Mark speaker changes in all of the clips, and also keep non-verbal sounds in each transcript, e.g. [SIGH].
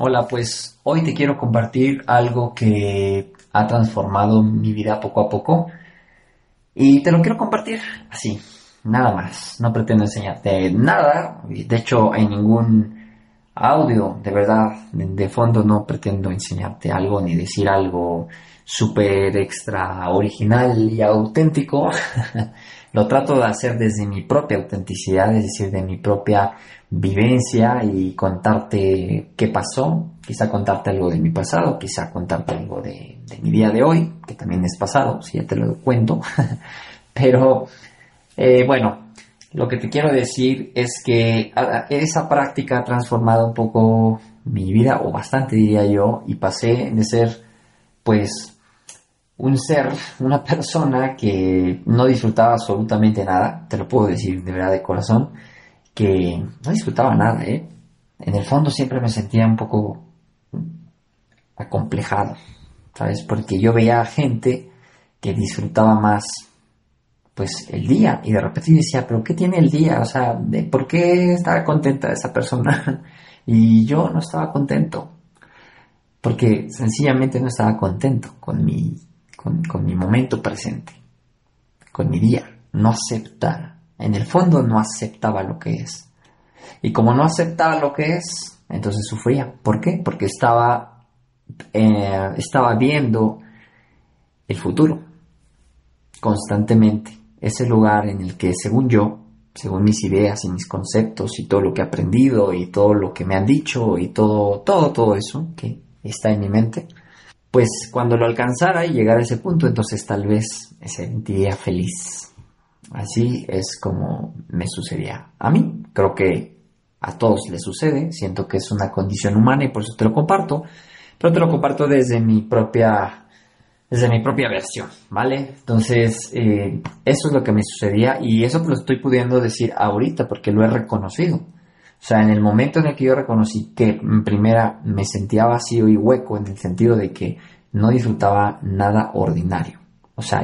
Speaker 1: Hola, pues hoy te quiero compartir algo que ha transformado mi vida poco a poco y te lo quiero compartir así, nada más. No pretendo enseñarte nada, de hecho en ningún audio, de verdad, de fondo no pretendo enseñarte algo ni decir algo súper extra original y auténtico. [LAUGHS] Lo trato de hacer desde mi propia autenticidad, es decir, de mi propia vivencia y contarte qué pasó, quizá contarte algo de mi pasado, quizá contarte algo de, mi día de hoy, que también es pasado, si ya te lo cuento. [LAUGHS] Pero eh, bueno, lo que te quiero decir es que esa práctica ha transformado un poco mi vida, o bastante diría yo, y pasé de ser, pues, un ser, una persona que no disfrutaba absolutamente nada, te lo puedo decir de verdad de corazón, que no disfrutaba nada, ¿eh? En el fondo siempre me sentía un poco acomplejado, ¿sabes? Porque yo veía gente que disfrutaba más pues el día y de repente yo decía, pero ¿qué tiene el día? O sea, ¿por qué estaba contenta esa persona? [LAUGHS] y yo no estaba contento, porque sencillamente no estaba contento con mi, con, mi momento presente, con mi día, no aceptaba, en el fondo no aceptaba lo que es. Y como no aceptaba lo que es, entonces sufría. ¿Por qué? Porque estaba, eh, estaba viendo el futuro constantemente ese lugar en el que, según yo, según mis ideas y mis conceptos y todo lo que he aprendido y todo lo que me han dicho y todo, todo, todo eso que está en mi mente, pues cuando lo alcanzara y llegara a ese punto, entonces tal vez me sentiría feliz. Así es como me sucedía a mí. Creo que a todos les sucede. Siento que es una condición humana y por eso te lo comparto. Pero te lo comparto desde mi propia desde mi propia versión, ¿vale? Entonces, eh, eso es lo que me sucedía y eso lo estoy pudiendo decir ahorita porque lo he reconocido. O sea, en el momento en el que yo reconocí que en primera me sentía vacío y hueco en el sentido de que no disfrutaba nada ordinario. O sea,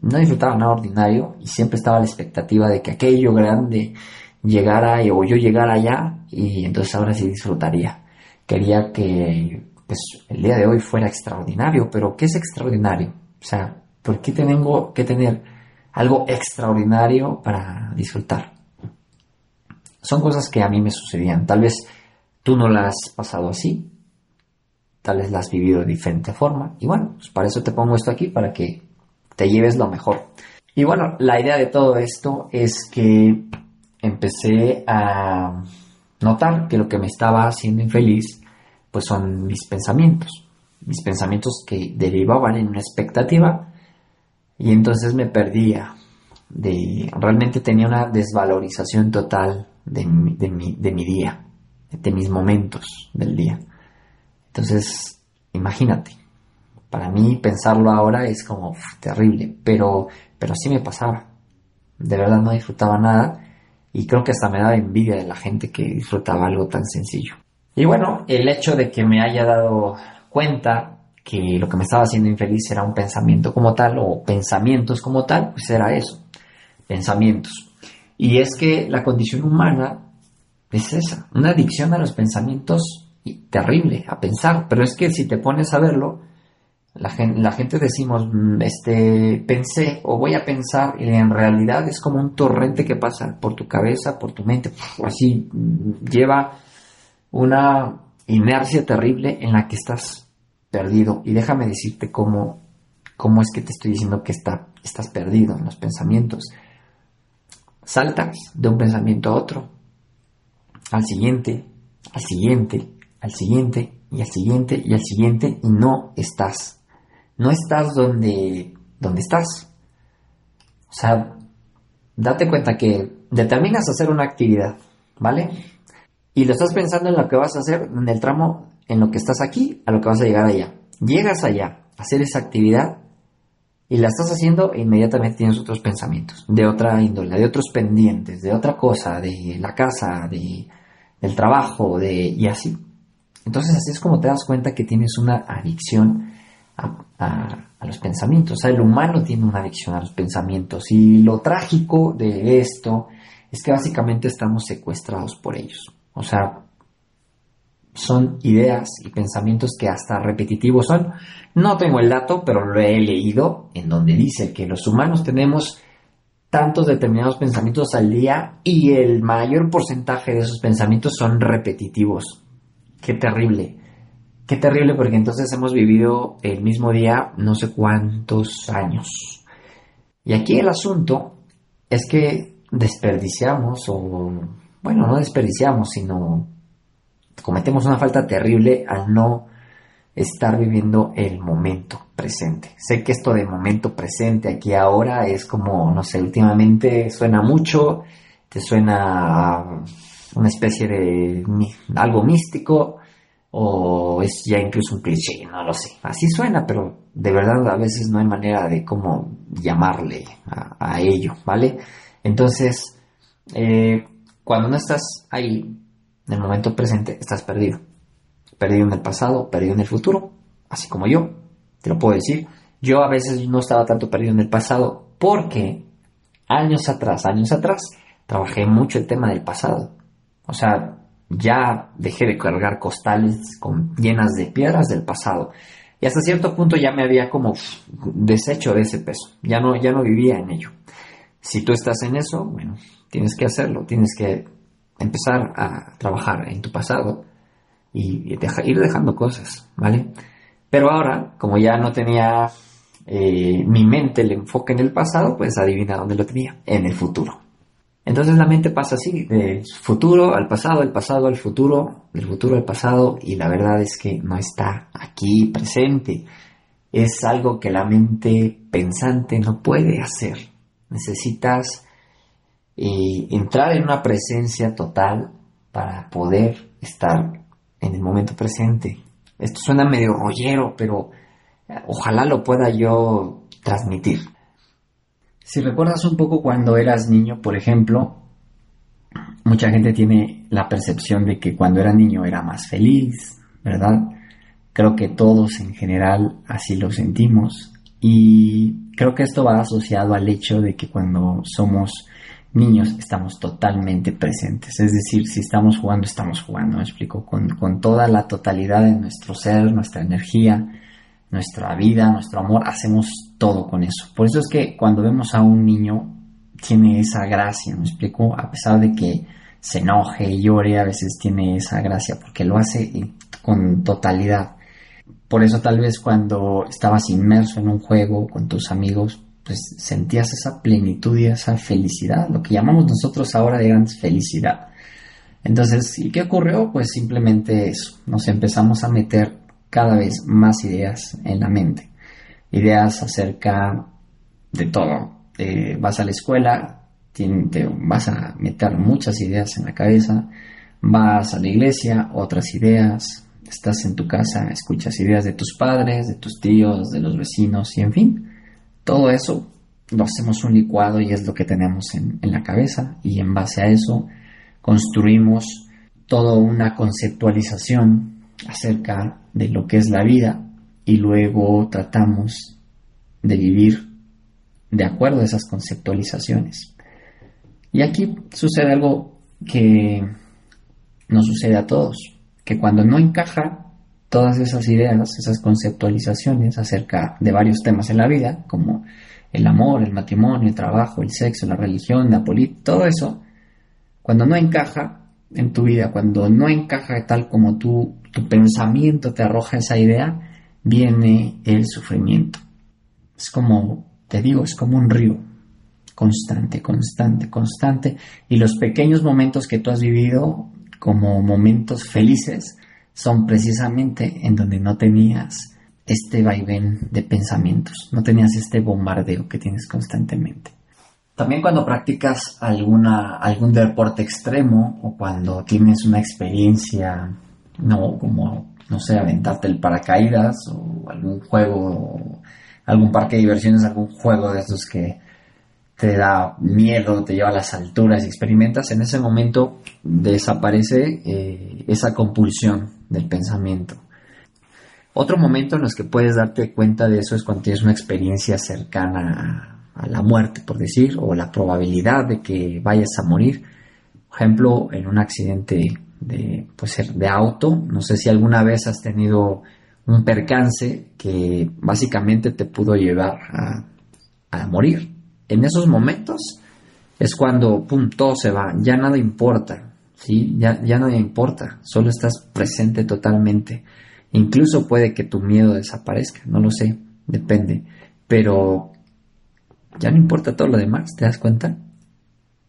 Speaker 1: no disfrutaba nada ordinario y siempre estaba la expectativa de que aquello grande llegara o yo llegara allá y entonces ahora sí disfrutaría. Quería que pues el día de hoy fuera extraordinario, pero ¿qué es extraordinario? O sea, ¿por qué tengo que tener algo extraordinario para disfrutar? Son cosas que a mí me sucedían. Tal vez tú no las has pasado así, tal vez las has vivido de diferente forma. Y bueno, pues para eso te pongo esto aquí, para que te lleves lo mejor. Y bueno, la idea de todo esto es que empecé a notar que lo que me estaba haciendo infeliz pues son mis pensamientos, mis pensamientos que derivaban en una expectativa y entonces me perdía, de, realmente tenía una desvalorización total de mi, día, de mis momentos del día. Entonces, imagínate, para mí pensarlo ahora es como terrible, pero, pero sí me pasaba. De verdad no disfrutaba nada y creo que hasta me daba envidia de la gente que disfrutaba algo tan sencillo. Y bueno, el hecho de que me haya dado cuenta que lo que me estaba haciendo infeliz era un pensamiento como tal o pensamientos como tal, pues era eso, pensamientos. Y es que la condición humana es esa, una adicción a los pensamientos terrible, a pensar, pero es que si te pones a verlo, la gente, la gente decimos, mm, este, pensé o voy a pensar, y en realidad es como un torrente que pasa por tu cabeza, por tu mente, así mm, lleva una inercia terrible en la que estás perdido. Y déjame decirte cómo, cómo es que te estoy diciendo que está, estás perdido en los pensamientos. Saltas de un pensamiento a otro, al siguiente, al siguiente, al siguiente y al siguiente y al siguiente y no estás. No estás donde, donde estás. O sea, date cuenta que determinas hacer una actividad, ¿vale? Y lo estás pensando en lo que vas a hacer, en el tramo, en lo que estás aquí, a lo que vas a llegar allá. Llegas allá a hacer esa actividad y la estás haciendo e inmediatamente tienes otros pensamientos, de otra índole, de otros pendientes, de otra cosa, de la casa, de, del trabajo, de, y así. Entonces así es como te das cuenta que tienes una adicción a, los pensamientos. O sea, el humano tiene una adicción a los pensamientos y lo trágico de esto es que básicamente estamos secuestrados por ellos. O sea, son ideas y pensamientos que hasta repetitivos son. No tengo el dato, pero lo he leído en donde dice que los humanos tenemos tantos determinados pensamientos al día y el mayor porcentaje de esos pensamientos son repetitivos. Qué terrible. Qué terrible porque entonces hemos vivido el mismo día no sé cuántos años. Y aquí el asunto es que desperdiciamos o, bueno, no desperdiciamos, sino cometemos una falta terrible al no estar viviendo el momento presente. Sé que esto de momento presente aquí ahora es como, no sé, últimamente suena mucho, te suena una especie de algo místico o es ya incluso un cliché, no lo sé. Así suena, pero de verdad a veces no hay manera de cómo llamarle a, ello, ¿vale? Entonces, eh, cuando no estás ahí en el momento presente estás perdido. Perdido en el pasado, perdido en el futuro, así como yo, te lo puedo decir. Yo a veces no estaba tanto perdido en el pasado porque años atrás, años atrás, trabajé mucho el tema del pasado. O sea, ya dejé de cargar costales con, llenas de piedras del pasado. Y hasta cierto punto ya me había como deshecho de ese peso. Ya no, ya no vivía en ello. Si tú estás en eso, bueno, tienes que hacerlo. Tienes que empezar a trabajar en tu pasado y ir dejando cosas, ¿vale? Pero ahora, como ya no tenía eh, mi mente el enfoque en el pasado, pues adivina dónde lo tenía, en el futuro. Entonces la mente pasa así, del futuro al pasado, del pasado al futuro, del futuro al pasado, y la verdad es que no está aquí presente. Es algo que la mente pensante no puede hacer. Necesitas y entrar en una presencia total para poder estar en el momento presente. Esto suena medio rollero, pero eh, ojalá lo pueda yo transmitir. Si recuerdas un poco cuando eras niño, por ejemplo, mucha gente tiene la percepción de que cuando era niño era más feliz, ¿verdad? Creo que todos en general así lo sentimos y creo que esto va asociado al hecho de que cuando somos niños estamos totalmente presentes. Es decir, si estamos jugando, estamos jugando, me explico, con, con, toda la totalidad de nuestro ser, nuestra energía, nuestra vida, nuestro amor, hacemos todo con eso. Por eso es que cuando vemos a un niño, tiene esa gracia, me explico, a pesar de que se enoje y llore, a veces tiene esa gracia, porque lo hace con totalidad. Por eso tal vez cuando estabas inmerso en un juego con tus amigos, pues sentías esa plenitud y esa felicidad, lo que llamamos nosotros ahora de felicidad. Entonces, ¿y qué ocurrió? Pues simplemente eso, nos empezamos a meter cada vez más ideas en la mente, ideas acerca de todo. vas a la escuela, te vas a meter muchas ideas en la cabeza, vas a la iglesia, otras ideas, estás en tu casa, escuchas ideas de tus padres, de tus tíos, de los vecinos y en fin todo eso lo hacemos un licuado y es lo que tenemos en, la cabeza y en base a eso construimos toda una conceptualización acerca de lo que es la vida y luego tratamos de vivir de acuerdo a esas conceptualizaciones. Y aquí sucede algo que nos sucede a todos, que cuando no encaja todas esas ideas, esas conceptualizaciones acerca de varios temas en la vida, como el amor, el matrimonio, el trabajo, el sexo, la religión, la política, todo eso, cuando no encaja en tu vida, cuando no encaja tal como tu pensamiento te arroja esa idea, viene el sufrimiento. Es como, te digo, es como un río, constante, constante, constante, y los pequeños momentos que tú has vivido como momentos felices, son precisamente en donde no tenías este vaivén de pensamientos, no tenías este bombardeo que tienes constantemente. También cuando practicas alguna, algún deporte extremo o cuando tienes una experiencia, no como, no sé, aventarte el paracaídas o algún juego, algún parque de diversiones, algún juego de esos que te da miedo, te lleva a las alturas y experimentas, en ese momento desaparece eh, esa compulsión del pensamiento. Otro momento en los que puedes darte cuenta de eso es cuando tienes una experiencia cercana a la muerte, por decir, o la probabilidad de que vayas a morir. Por ejemplo, en un accidente de, pues, auto, no sé si alguna vez has tenido un percance que básicamente te pudo llevar a, morir. En esos momentos es cuando pum, todo se va, ya nada importa, ¿sí? ya, ya nada importa, solo estás presente totalmente. Incluso puede que tu miedo desaparezca, no lo sé, depende. Pero ya no importa todo lo demás, ¿te das cuenta?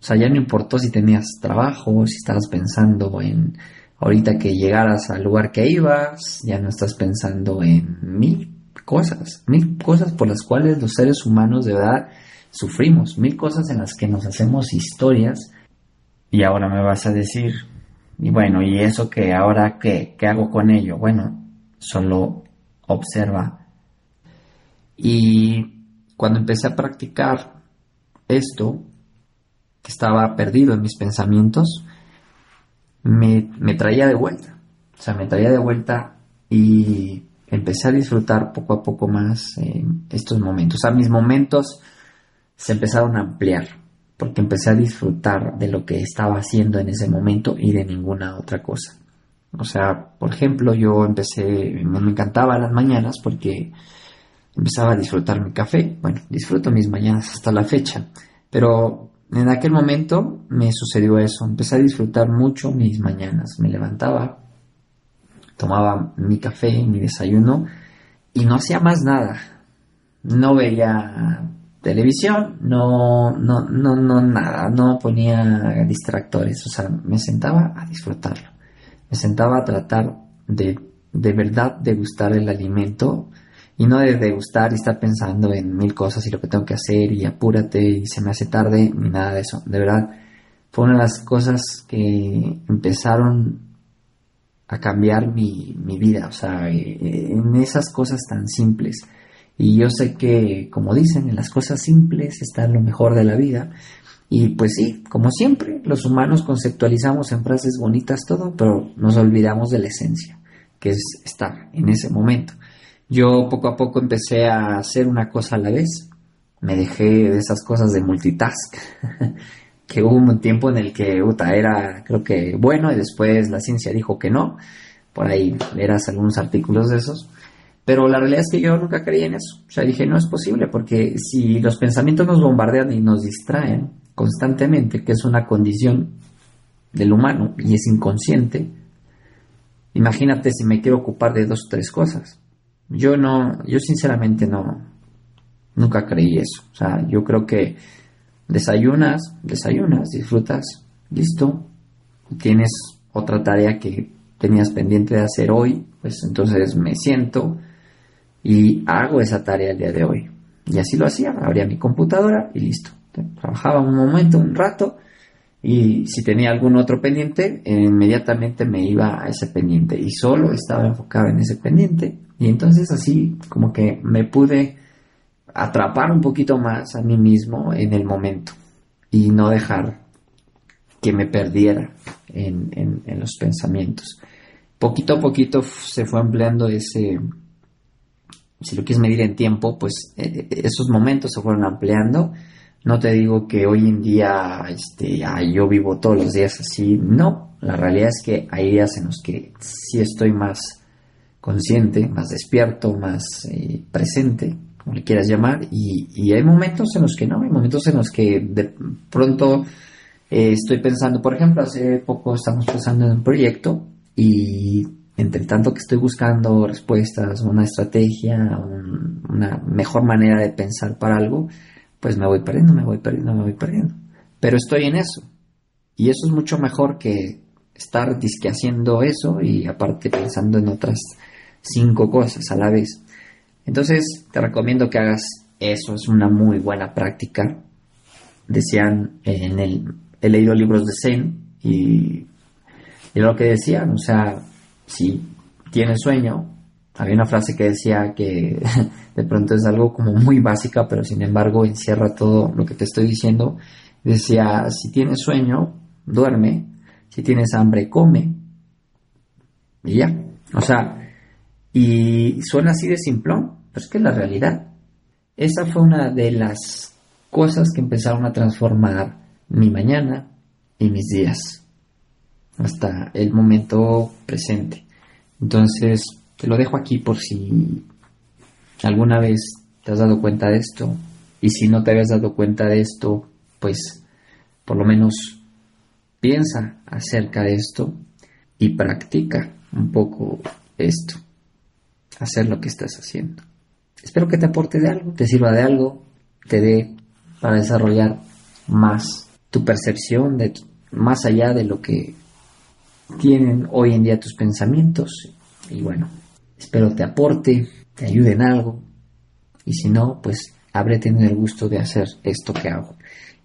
Speaker 1: O sea, ya no importó si tenías trabajo, si estabas pensando en ahorita que llegaras al lugar que ibas, ya no estás pensando en mil cosas, mil cosas por las cuales los seres humanos de verdad sufrimos, mil cosas en las que nos hacemos historias. Y ahora me vas a decir, y bueno, ¿y eso que ahora qué? ¿Qué hago con ello? Bueno, solo observa. Y cuando empecé a practicar esto, que estaba perdido en mis pensamientos, me, traía de vuelta. O sea, me traía de vuelta y empecé a disfrutar poco a poco más estos momentos. O sea, mis momentos se empezaron a ampliar porque empecé a disfrutar de lo que estaba haciendo en ese momento y de ninguna otra cosa. O sea, por ejemplo, yo empecé, me, encantaba las mañanas porque empezaba a disfrutar mi café. Bueno, disfruto mis mañanas hasta la fecha, pero en aquel momento me sucedió eso. Empecé a disfrutar mucho mis mañanas. Me levantaba, tomaba mi café, mi desayuno y no hacía más nada. No veía televisión, no, no, no, no, nada, no ponía distractores, o sea, me sentaba a disfrutarlo. Me sentaba a tratar de, de verdad degustar el alimento y no de degustar y estar pensando en mil cosas y lo que tengo que hacer y apúrate y se me hace tarde ni nada de eso. De verdad, fue una de las cosas que empezaron a cambiar mi, mi vida, o sea, eh, en esas cosas tan simples. Y yo sé que, como dicen, en las cosas simples está lo mejor de la vida. Y pues sí, como siempre, los humanos conceptualizamos en frases bonitas todo, pero nos olvidamos de la esencia, que es estar en ese momento. Yo poco a poco empecé a hacer una cosa a la vez. Me dejé de esas cosas de multitask, [LAUGHS] que hubo un tiempo en el que era, creo que bueno, y después la ciencia dijo que no. Por ahí verás algunos artículos de esos. Pero la realidad es que yo nunca creí en eso. O sea, dije, no es posible, porque si los pensamientos nos bombardean y nos distraen constantemente, que es una condición del humano y es inconsciente, imagínate si me quiero ocupar de dos o tres cosas. Yo no, yo sinceramente no, nunca creí eso. O sea, yo creo que desayunas, desayunas, disfrutas, listo. Tienes otra tarea que tenías pendiente de hacer hoy, pues entonces me siento y hago esa tarea el día de hoy. Y así lo hacía, abría mi computadora y listo. Trabajaba un momento, un rato, y si tenía algún otro pendiente, inmediatamente me iba a ese pendiente y solo estaba enfocado en ese pendiente y entonces así como que me pude atrapar un poquito más a mí mismo en el momento y no dejar que me perdiera en, los pensamientos. Poquito a poquito se fue ampliando ese, si lo quieres medir en tiempo, pues eh, eh, esos momentos se fueron ampliando. No te digo que hoy en día este, yo vivo todos los días así, no. La realidad es que hay días en los que sí estoy más consciente, más despierto, más eh, presente, como le quieras llamar, y, hay momentos en los que no, hay momentos en los que de pronto estoy pensando, por ejemplo, hace poco estamos pensando en un proyecto y entre tanto que estoy buscando respuestas, una estrategia, una mejor manera de pensar para algo, pues me voy perdiendo, me voy perdiendo, me voy perdiendo. Pero estoy en eso. Y eso es mucho mejor que estar disque haciendo eso y aparte pensando en otras cinco cosas a la vez. Entonces te recomiendo que hagas eso, es una muy buena práctica. decían en el, he leído libros de Zen y, y lo que decían, o sea, si tienes sueño, había una frase que decía que [LAUGHS] de pronto es algo como muy básica, pero sin embargo encierra todo lo que te estoy diciendo. Decía, si tienes sueño, duerme, si tienes hambre, come. Y ya. O sea, y suena así de simplón, pero es que es la realidad. Esa fue una de las cosas que empezaron a transformar mi mañana y mis días hasta el momento presente. Entonces, te lo dejo aquí por si alguna vez te has dado cuenta de esto. Y si no te habías dado cuenta de esto, pues por lo menos piensa acerca de esto y practica un poco esto. Hacer lo que estás haciendo. Espero que te aporte de algo, te sirva de algo, te dé para desarrollar más tu percepción de más allá de lo que tienen hoy en día tus pensamientos. Y bueno, Espero te aporte, te ayude en algo. Y si no, pues habré tenido el gusto de hacer esto que hago.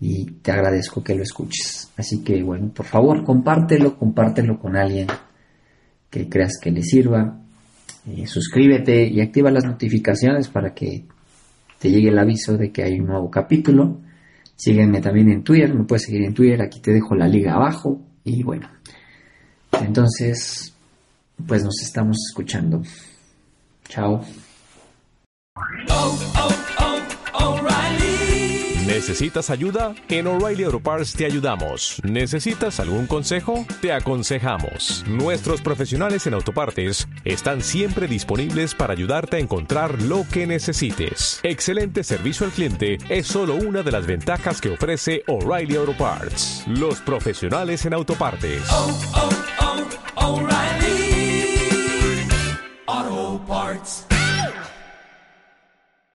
Speaker 1: Y te agradezco que lo escuches. Así que bueno, por favor, compártelo, compártelo con alguien que creas que le sirva. Eh, suscríbete y activa las notificaciones para que te llegue el aviso de que hay un nuevo capítulo. Sígueme también en Twitter, me puedes seguir en Twitter, aquí te dejo la liga abajo. Y bueno, entonces pues nos estamos escuchando. Chao.
Speaker 2: ¿Necesitas ayuda? En O'Reilly Auto Parts te ayudamos. ¿Necesitas algún consejo? Te aconsejamos. Nuestros profesionales en autopartes están siempre disponibles para ayudarte a encontrar lo que necesites. Excelente servicio al cliente es solo una de las ventajas que ofrece O'Reilly Auto Parts. Los profesionales en autopartes. Oh,